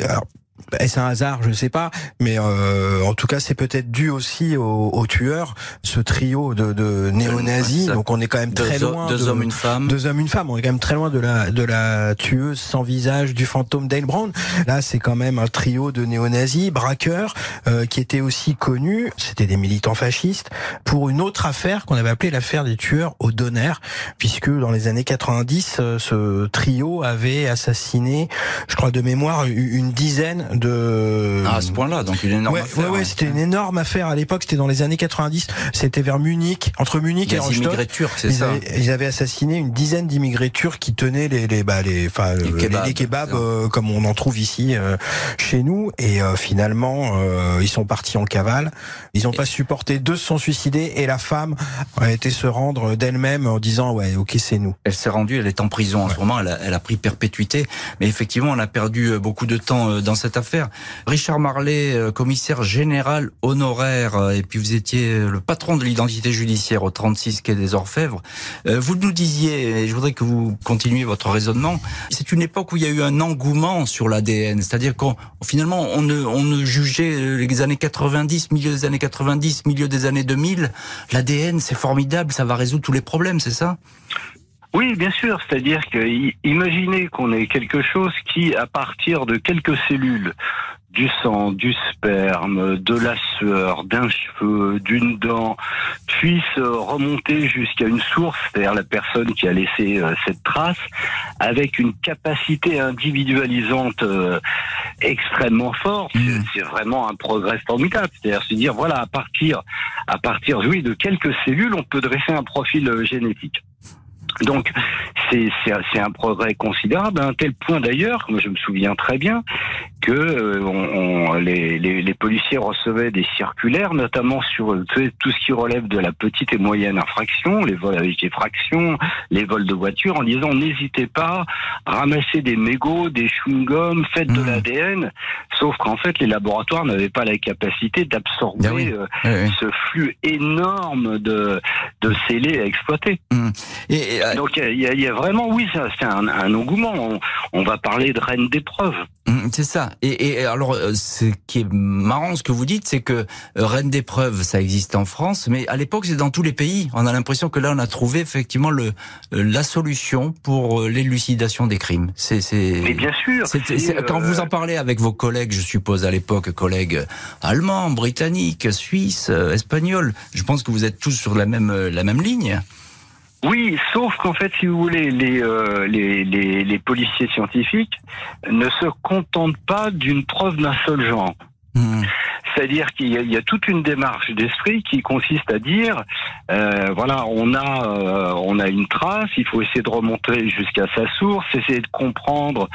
Est-ce un hasard? Je ne sais pas, mais euh, en tout cas, c'est peut-être dû aussi au, au, tueur, ce trio de, de néo-nazis. Donc, on est quand même très loin. Deux hommes, une femme. Deux hommes, une femme. On est quand même très loin de la de la tueuse sans visage du fantôme Dale Brown. Là, c'est quand même un trio de néo-nazis, braqueurs, euh, qui étaient aussi connus. C'était des militants fascistes pour une autre affaire qu'on avait appelée l'affaire des tueurs au Donner, puisque dans les années 90, euh, ce trio avait assassiné, je crois de mémoire, une dizaine de. Ah, à ce point-là, donc une énorme ouais, affaire. Ouais, ouais, c'était une énorme affaire à l'époque. C'était dans les années 90. C'était vers Munich, entre Munich Les et Rostock. immigrés turcs, c'est Ils ça. avaient, ils avaient assassiné une dizaine d'immigrés turcs qui tenaient les les bah, les enfin Les euh, kebabs, les euh, comme on en trouve ici euh, chez nous et euh, finalement euh, ils sont partis en cavale. Ils n'ont pas supporté, deux se sont suicidés et la femme a été se rendre d'elle-même en disant ouais ok c'est nous. Elle s'est rendue, elle est en prison en ce moment, elle a, elle a pris perpétuité, mais effectivement, on a perdu beaucoup de temps dans cette affaire. Richard Marlet, euh, commissaire général honoraire, euh, et puis vous étiez euh, le patron de l'identité judiciaire au 36 quai des Orfèvres. Vous nous disiez, et je voudrais que vous continuiez votre raisonnement, c'est une époque où il y a eu un engouement sur l'ADN, c'est-à-dire qu'on finalement on ne, on ne jugeait les années 90, milieu des années 90, milieu des années 2000, l'ADN c'est formidable, ça va résoudre tous les problèmes, c'est ça? Oui, bien sûr. C'est-à-dire que imaginez qu'on ait quelque chose qui, à partir de quelques cellules, du sang, du sperme, de la sueur, d'un cheveu, d'une dent, puisse euh, remonter jusqu'à une source, c'est-à-dire la personne qui a laissé euh, cette trace, avec une capacité individualisante euh, extrêmement forte. Mhm. C'est vraiment un progrès formidable. C'est-à-dire se dire, voilà, à partir, à partir, oui, de quelques cellules, on peut dresser un profil euh, génétique. Donc, c'est un- progrès considérable, à un tel point d'ailleurs, je me souviens très bien, que euh, on, on- les, les, les policiers recevaient des circulaires, notamment sur tout ce qui relève de la petite et moyenne infraction, les vols avec effraction, les vols de voitures, en disant n'hésitez pas, ramassez des mégots, des chewing-gums, faites de Mhm. l'ADN, sauf qu'en fait les laboratoires n'avaient pas la capacité d'absorber Ben oui. euh, Oui, oui. ce flux énorme de, de scellés à exploiter. Et, euh, Donc il y, a- il y a vraiment, oui, ça, c'est un, un engouement. On, on va parler de reine d'épreuve. Mm, C'est ça. Et, et alors, euh, ce qui est marrant, ce que vous dites, c'est que euh, Reine d'épreuve, ça existe en France, mais à l'époque, c'est dans tous les pays. On a l'impression que là, on a trouvé effectivement le euh, la solution pour l'élucidation des crimes. C'est c'est. Mais bien sûr. c'est- c'est, c'est- quand vous en parlez avec vos collègues, je suppose à l'époque, collègues allemands, britanniques, suisses, espagnols, je pense que vous êtes tous sur la même la même ligne. Oui, sauf qu'en fait, si vous voulez, les, euh, les, les, les policiers scientifiques ne se contentent pas d'une preuve d'un seul genre. Mm. C'est-à-dire qu'il y, y a toute une démarche d'esprit qui consiste à dire, euh, voilà, on a, euh, on a une trace, il faut essayer de remonter jusqu'à sa source, essayer de comprendre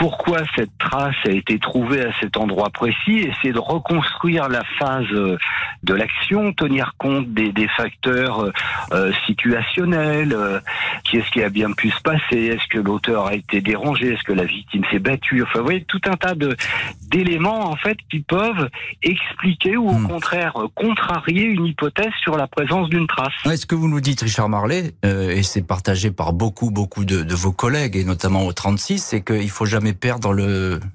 pourquoi cette trace a été trouvée à cet endroit précis, essayer de reconstruire la phase euh, de l'action, tenir compte des, des facteurs euh, euh, situationnels, euh, qu'est-ce qui a bien pu se passer, est-ce que l'auteur a été dérangé, est-ce que la victime s'est battue, enfin vous voyez tout un tas d'éléments en fait qui peuvent expliquer ou au Hmm. contraire contrarier une hypothèse sur la présence d'une trace. Ouais, ce que vous nous dites, Richard Marlet, euh, et c'est partagé par beaucoup, beaucoup de, de vos collègues, et notamment au 36, c'est qu'il faut jamais perdre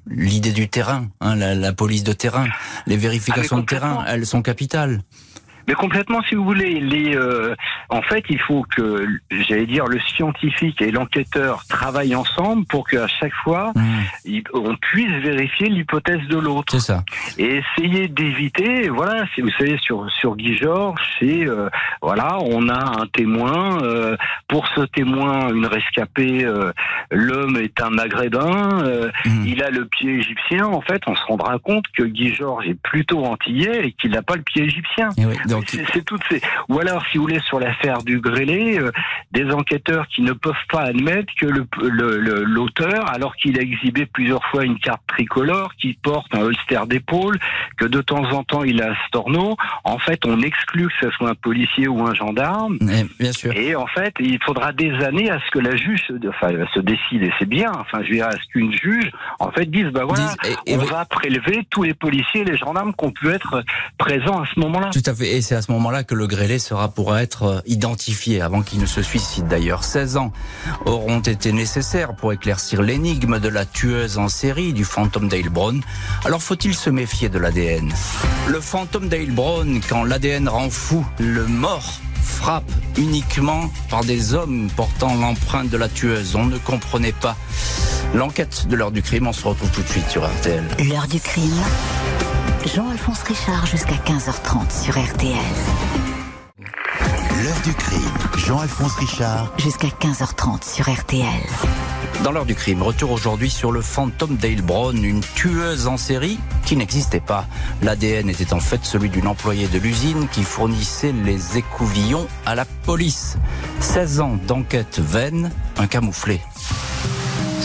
l'idée du terrain, hein, la, la police de terrain, les vérifications Ah, de terrain, complètement. elles sont capitales. Mais complètement, si vous voulez, les, euh, en fait, il faut que, j'allais dire, le scientifique et l'enquêteur travaillent ensemble pour qu'à chaque fois, Mmh, on puisse vérifier l'hypothèse de l'autre. c'est ça. et essayer d'éviter voilà si vous savez sur sur Guy Georges c'est euh, voilà on a un témoin euh, pour ce témoin une rescapée euh, l'homme est un maghrébin euh, Mmh. il a le pied égyptien en fait on se rendra compte que Guy Georges est plutôt antillais et qu'il n'a pas le pied égyptien Et oui, donc, c'est c'est toutes ces ou alors si vous voulez sur l'affaire du grêlé euh, des enquêteurs qui ne peuvent pas admettre que le le- le- l'auteur alors qu'il a exhibé plusieurs fois une carte tricolore qui porte un holster d'épaule que de temps en temps il a un storno en fait on exclut que ce soit un policier ou un gendarme eh, bien sûr. et en fait, il faudra des années à ce que la juge, enfin, se décide, et c'est bien, enfin, je dire, à ce qu'une juge, en fait, dise, bah voilà, et- et on va prélever tous les policiers et les gendarmes qui ont pu être présents à ce moment-là. Tout à fait. Et c'est à ce moment-là que le grêlé sera pourra être euh, identifié, avant qu'il ne se suicide d'ailleurs. 16 ans auront été nécessaires pour éclaircir l'énigme de la tueuse en série du fantôme d'Ailbronn. Alors faut-il se méfier de l'ADN Le fantôme d'Ailbronn, quand l'ADN rend fou, le mort frappe uniquement par des hommes portant l'empreinte de la tueuse. On ne comprenait pas. L'enquête de l'heure du crime, on se retrouve tout de suite sur RTL. L'heure du crime. Jean-Alphonse Richard jusqu'à 15h30 sur RTL. L'heure du crime. Jean-Alphonse Richard Jusqu'à 15h30 sur RTL. Dans l'heure du crime, retour aujourd'hui sur le fantôme Dale Brown, une tueuse en série qui n'existait pas. L'ADN était en fait celui d'une employée de l'usine qui fournissait les écouvillons à la police. 16 ans d'enquête vaine, un camouflé.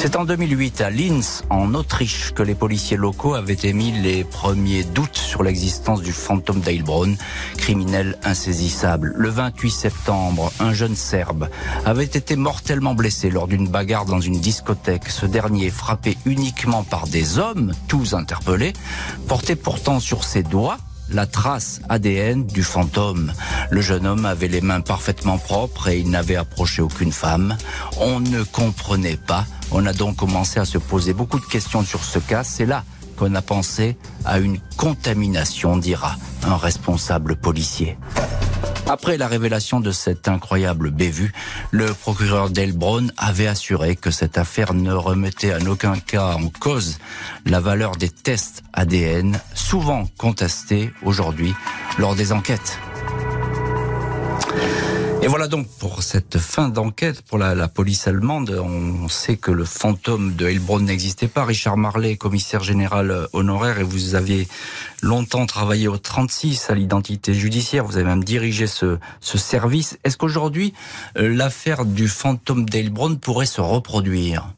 C'est en 2008 à Linz, en Autriche, que les policiers locaux avaient émis les premiers doutes sur l'existence du fantôme d'Heilbronn, criminel insaisissable. Le 28 septembre, un jeune Serbe avait été mortellement blessé lors d'une bagarre dans une discothèque. Ce dernier, frappé uniquement par des hommes, tous interpellés, portait pourtant sur ses doigts la trace ADN du fantôme. Le jeune homme avait les mains parfaitement propres et il n'avait approché aucune femme. On ne comprenait pas. On a donc commencé à se poser beaucoup de questions sur ce cas. C'est là qu'on a pensé à une contamination, dira un responsable policier. Après la révélation de cette incroyable bévue, le procureur Delbron avait assuré que cette affaire ne remettait en aucun cas en cause la valeur des tests ADN, souvent contestés aujourd'hui lors des enquêtes. Et voilà donc pour cette fin d'enquête pour la, police allemande. On sait que le fantôme de Heilbronn n'existait pas. Richard Marley, commissaire général honoraire, et vous aviez longtemps travaillé au 36 à l'identité judiciaire. Vous avez même dirigé ce, ce service. Est-ce qu'aujourd'hui, euh, l'affaire du fantôme d'Heilbronn pourrait se reproduire?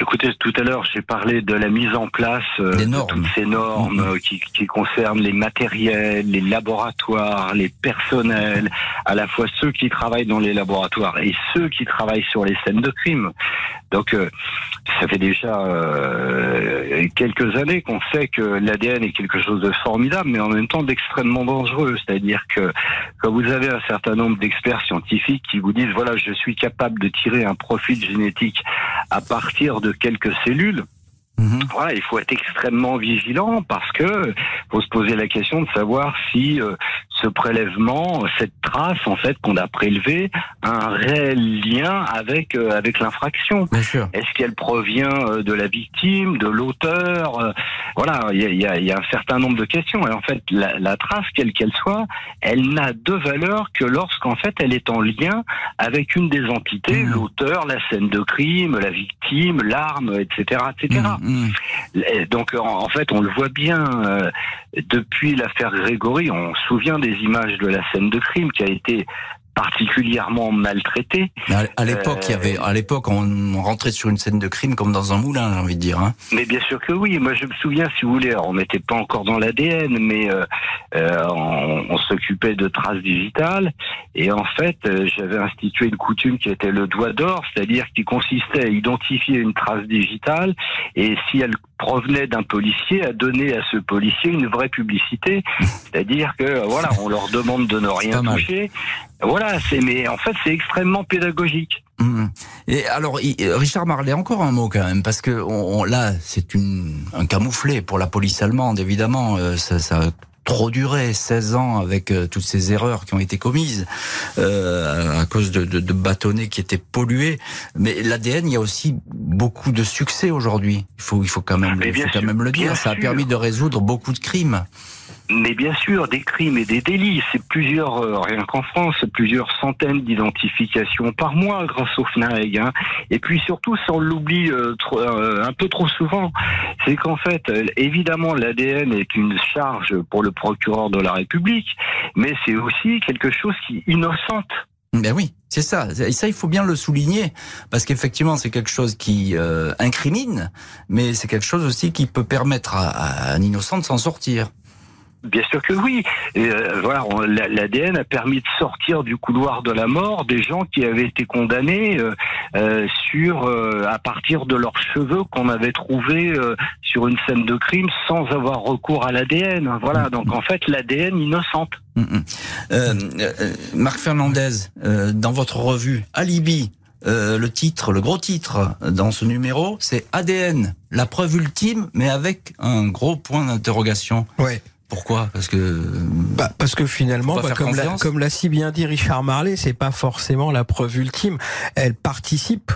Écoutez, tout à l'heure, j'ai parlé de la mise en place euh, de toutes ces normes mm-hmm. euh, qui, qui, concernent les matériels, les laboratoires, les personnels, à la fois ceux qui travaillent dans les laboratoires et ceux qui travaillent sur les scènes de crime. Donc, euh, ça fait déjà euh, quelques années qu'on sait que l'ADN est quelque chose de formidable, mais en même temps d'extrêmement dangereux. C'est-à-dire que quand vous avez un certain nombre d'experts scientifiques qui vous disent, voilà, je suis capable de tirer un profil génétique à partir de quelques cellules, Mhm. Voilà, il faut être extrêmement vigilant parce que faut se poser la question de savoir si euh, ce prélèvement, cette trace en fait qu'on a prélevée, a un réel lien avec euh, avec l'infraction. Est-ce qu'elle provient euh, de la victime, de l'auteur Voilà, il y a, y a, un certain nombre de questions. Et en fait, la, la trace, quelle qu'elle soit, elle n'a de valeur que lorsqu'en fait elle est en lien avec une des entités, mhm. l'auteur, la scène de crime, la victime, l'arme, etc., etc. Mm. Donc en fait, on le voit bien euh, depuis l'affaire Grégory. On se souvient des images de la scène de crime qui a été particulièrement maltraité. À, l'époque, il y avait, à l'époque, on, rentrait sur une scène de crime comme dans un moulin, j'ai envie de dire. Hein. Mais bien sûr que oui. Moi, je me souviens, si vous voulez, on n'était pas encore dans l'ADN, mais euh, euh, on, on s'occupait de traces digitales. Et en fait, euh, j'avais institué une coutume qui était le doigt d'or, c'est-à-dire qui consistait à identifier une trace digitale et si elle provenait d'un policier, à donner à ce policier une vraie publicité, c'est-à-dire que voilà, on leur demande de ne rien toucher. Voilà, c'est mais en fait c'est extrêmement pédagogique. Mmh. Et alors, Richard Marley, encore un mot quand même, parce que on, là, c'est un camouflet pour la police allemande, évidemment. Euh, ça, ça trop duré, 16 ans avec euh, toutes ces erreurs qui ont été commises euh, à cause de, de, de, bâtonnets qui étaient pollués. Mais l'ADN, il y a aussi beaucoup de succès aujourd'hui. Il faut, il faut quand même, il faut quand même le dire. Ça a permis de résoudre beaucoup de crimes. Mais bien sûr, des crimes et des délits, c'est plusieurs, euh, rien qu'en France, plusieurs centaines d'identifications par mois grâce au FNAEG. Hein. Et puis surtout, ça on l'oublie euh, euh, un peu trop souvent, c'est qu'en fait, évidemment, l'ADN est une charge pour le procureur de la République, mais c'est aussi quelque chose qui innocente. Ben oui, c'est ça. Et ça, il faut bien le souligner, parce qu'effectivement, c'est quelque chose qui incrimine, mais c'est quelque chose aussi qui peut permettre à un innocent de s'en sortir. Bien sûr que oui. Et euh, voilà, l'ADN a permis de sortir du couloir de la mort des gens qui avaient été condamnés euh, euh sur à partir de leurs cheveux qu'on avait trouvés sur une scène de crime sans avoir recours à l'ADN. Voilà. Donc en fait, l'ADN innocente. Mm, mm. Marc Fernandez, dans votre revue Alibi, le titre, le gros titre dans ce numéro, c'est ADN, la preuve ultime, mais avec un gros point d'interrogation. Ouais. Pourquoi? Parce que bah, parce que finalement, bah, comme l'a, comme l'a si bien dit Richard Marley, c'est pas forcément la preuve ultime. Elle participe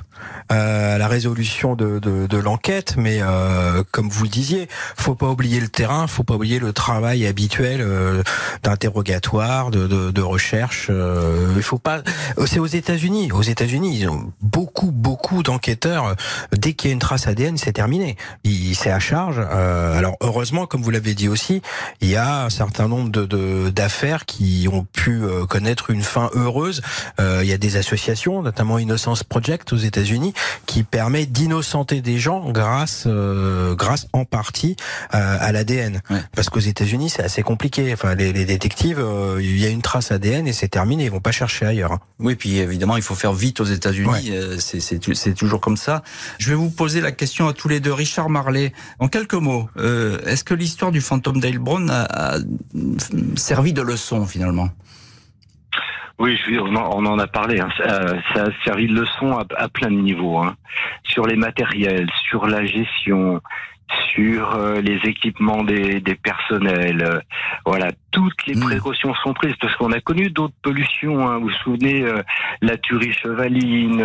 euh, à la résolution de, de, de l'enquête, mais euh, comme vous le disiez, faut pas oublier le terrain, faut pas oublier le travail habituel euh, d'interrogatoire, de, de, de recherche. Euh, il faut pas. C'est aux États-Unis. Aux États-Unis, ils ont beaucoup beaucoup d'enquêteurs. Dès qu'il y a une trace ADN, c'est terminé. C'est à charge. alors heureusement, comme vous l'avez dit aussi, il y a un certain nombre de d'affaires qui ont pu connaître une fin heureuse. il y a des associations, notamment Innocence Project aux États-Unis, qui permet d'innocenter des gens grâce, euh, grâce en partie euh, à l'ADN. Parce qu'aux États-Unis, c'est assez compliqué. Enfin, les, les détectives, euh, il y a une trace ADN et c'est terminé. Ils vont pas chercher ailleurs. Hein. Oui, puis évidemment, il faut faire vite aux États-Unis. C'est toujours comme ça. Je vais vous poser la question à tous les deux. Richard Marley, en quelques mots, est-ce que l'histoire du fantôme d'Ailbron a, servi de leçon finalement oui, on, en, a parlé. Hein. Ça, a servi de leçon à, plein de niveaux, hein. sur les matériels, sur la gestion, sur euh, les équipements des, des personnels. Euh, voilà, toutes les hmm. précautions sont prises parce qu'on a connu d'autres pollutions. Hein. Vous vous souvenez euh, la tuerie chevaline,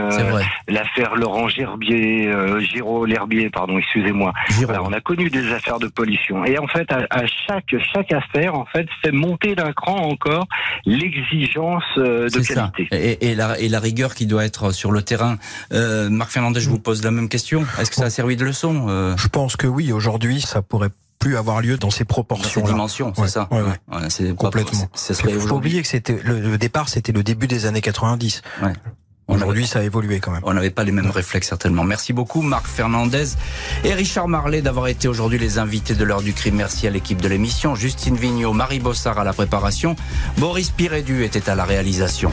l'affaire Laurent Gerbier, Giraud l'Herbier, pardon, excusez-moi. Voilà, on a connu des affaires de pollution. Et en fait, à, à chaque chaque affaire, en fait, fait monter d'un cran encore l'exigence de qualité. Et, et, la, et la rigueur qui doit être sur le terrain. Marc Fernandez, je vous pose la même question. Est-ce que ça a servi de leçon Je pense que oui, aujourd'hui, ça pourrait plus avoir lieu dans ces proportions. Dans ces dimensions, c'est ça. c'est complètement. Il faut oublier que c'était le, départ, c'était le début des années 90. Aujourd'hui, ça a évolué quand même. On n'avait pas les mêmes réflexes certainement. Merci beaucoup Marc Fernandez et Richard Marlet d'avoir été aujourd'hui les invités de l'heure du crime. Merci à l'équipe de l'émission. Justine Vignot, Marie Bossard à la préparation. Boris Pirédu était à la réalisation.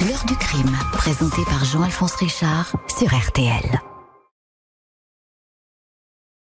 L'heure du crime, présenté par Jean-Alphonse Richard sur RTL.